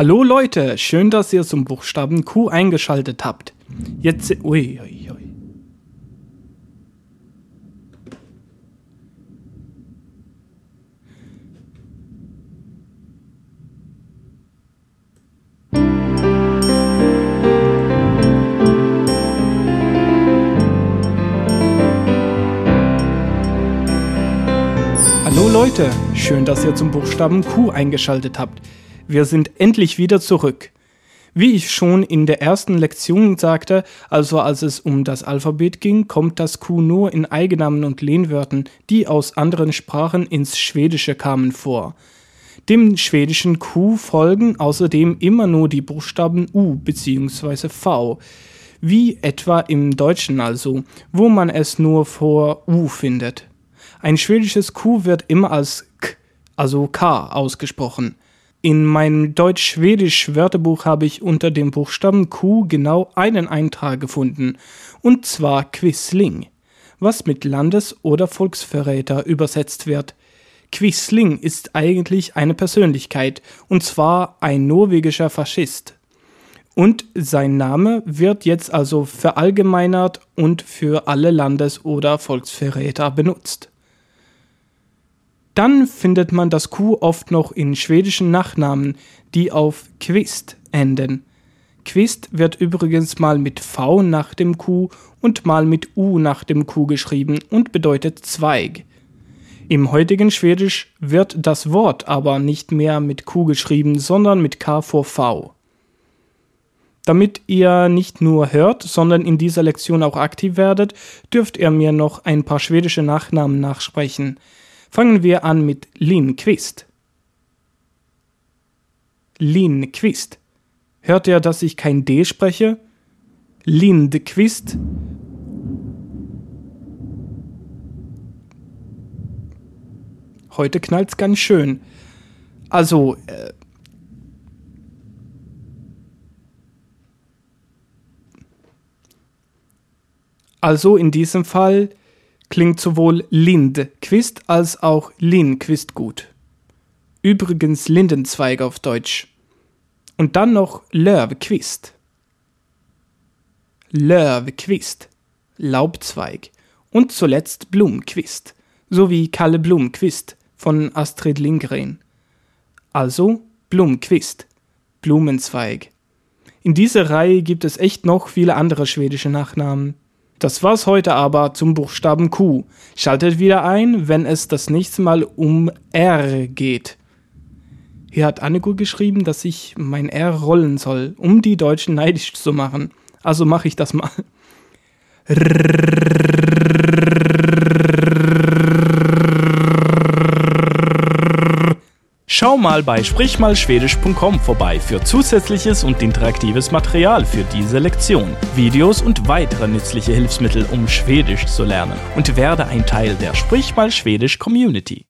Hallo Leute, schön, dass ihr zum Buchstaben Q eingeschaltet habt. Jetzt. Ui, ui, ui. Hallo Leute, schön, dass ihr zum Buchstaben Q eingeschaltet habt. Wir sind endlich wieder zurück. Wie ich schon in der ersten Lektion sagte, also als es um das Alphabet ging, kommt das Q nur in Eigennamen und Lehnwörtern, die aus anderen Sprachen ins Schwedische kamen, vor. Dem schwedischen Q folgen außerdem immer nur die Buchstaben U bzw. V, wie etwa im Deutschen also, wo man es nur vor U findet. Ein schwedisches Q wird immer als K, also K, ausgesprochen. In meinem Deutsch-Schwedisch Wörterbuch habe ich unter dem Buchstaben Q genau einen Eintrag gefunden, und zwar Quisling, was mit Landes- oder Volksverräter übersetzt wird. Quisling ist eigentlich eine Persönlichkeit, und zwar ein norwegischer Faschist. Und sein Name wird jetzt also verallgemeinert und für alle Landes- oder Volksverräter benutzt. Dann findet man das Q oft noch in schwedischen Nachnamen, die auf Quist enden. Quist wird übrigens mal mit V nach dem Q und mal mit U nach dem Q geschrieben und bedeutet Zweig. Im heutigen Schwedisch wird das Wort aber nicht mehr mit Q geschrieben, sondern mit K vor V. Damit ihr nicht nur hört, sondern in dieser Lektion auch aktiv werdet, dürft ihr mir noch ein paar schwedische Nachnamen nachsprechen. Fangen wir an mit Lindqvist. Lindqvist. Hört ihr, dass ich kein D spreche? Lindqvist. Heute knallt's ganz schön. Also, äh, also in diesem Fall klingt sowohl Lindquist als auch Lindquist gut. Übrigens Lindenzweig auf Deutsch. Und dann noch Löwquist. Löwquist. Laubzweig. Und zuletzt Blumquist. Sowie Kalle Blumquist von Astrid Lindgren. Also Blumquist. Blumenzweig. In dieser Reihe gibt es echt noch viele andere schwedische Nachnamen. Das war's heute aber zum Buchstaben Q. Schaltet wieder ein, wenn es das nächste Mal um R geht. Hier hat Anneko geschrieben, dass ich mein R rollen soll, um die Deutschen neidisch zu machen. Also mache ich das mal. Schau mal bei sprichmalschwedisch.com vorbei für zusätzliches und interaktives Material für diese Lektion, Videos und weitere nützliche Hilfsmittel, um Schwedisch zu lernen und werde ein Teil der Sprich Schwedisch Community.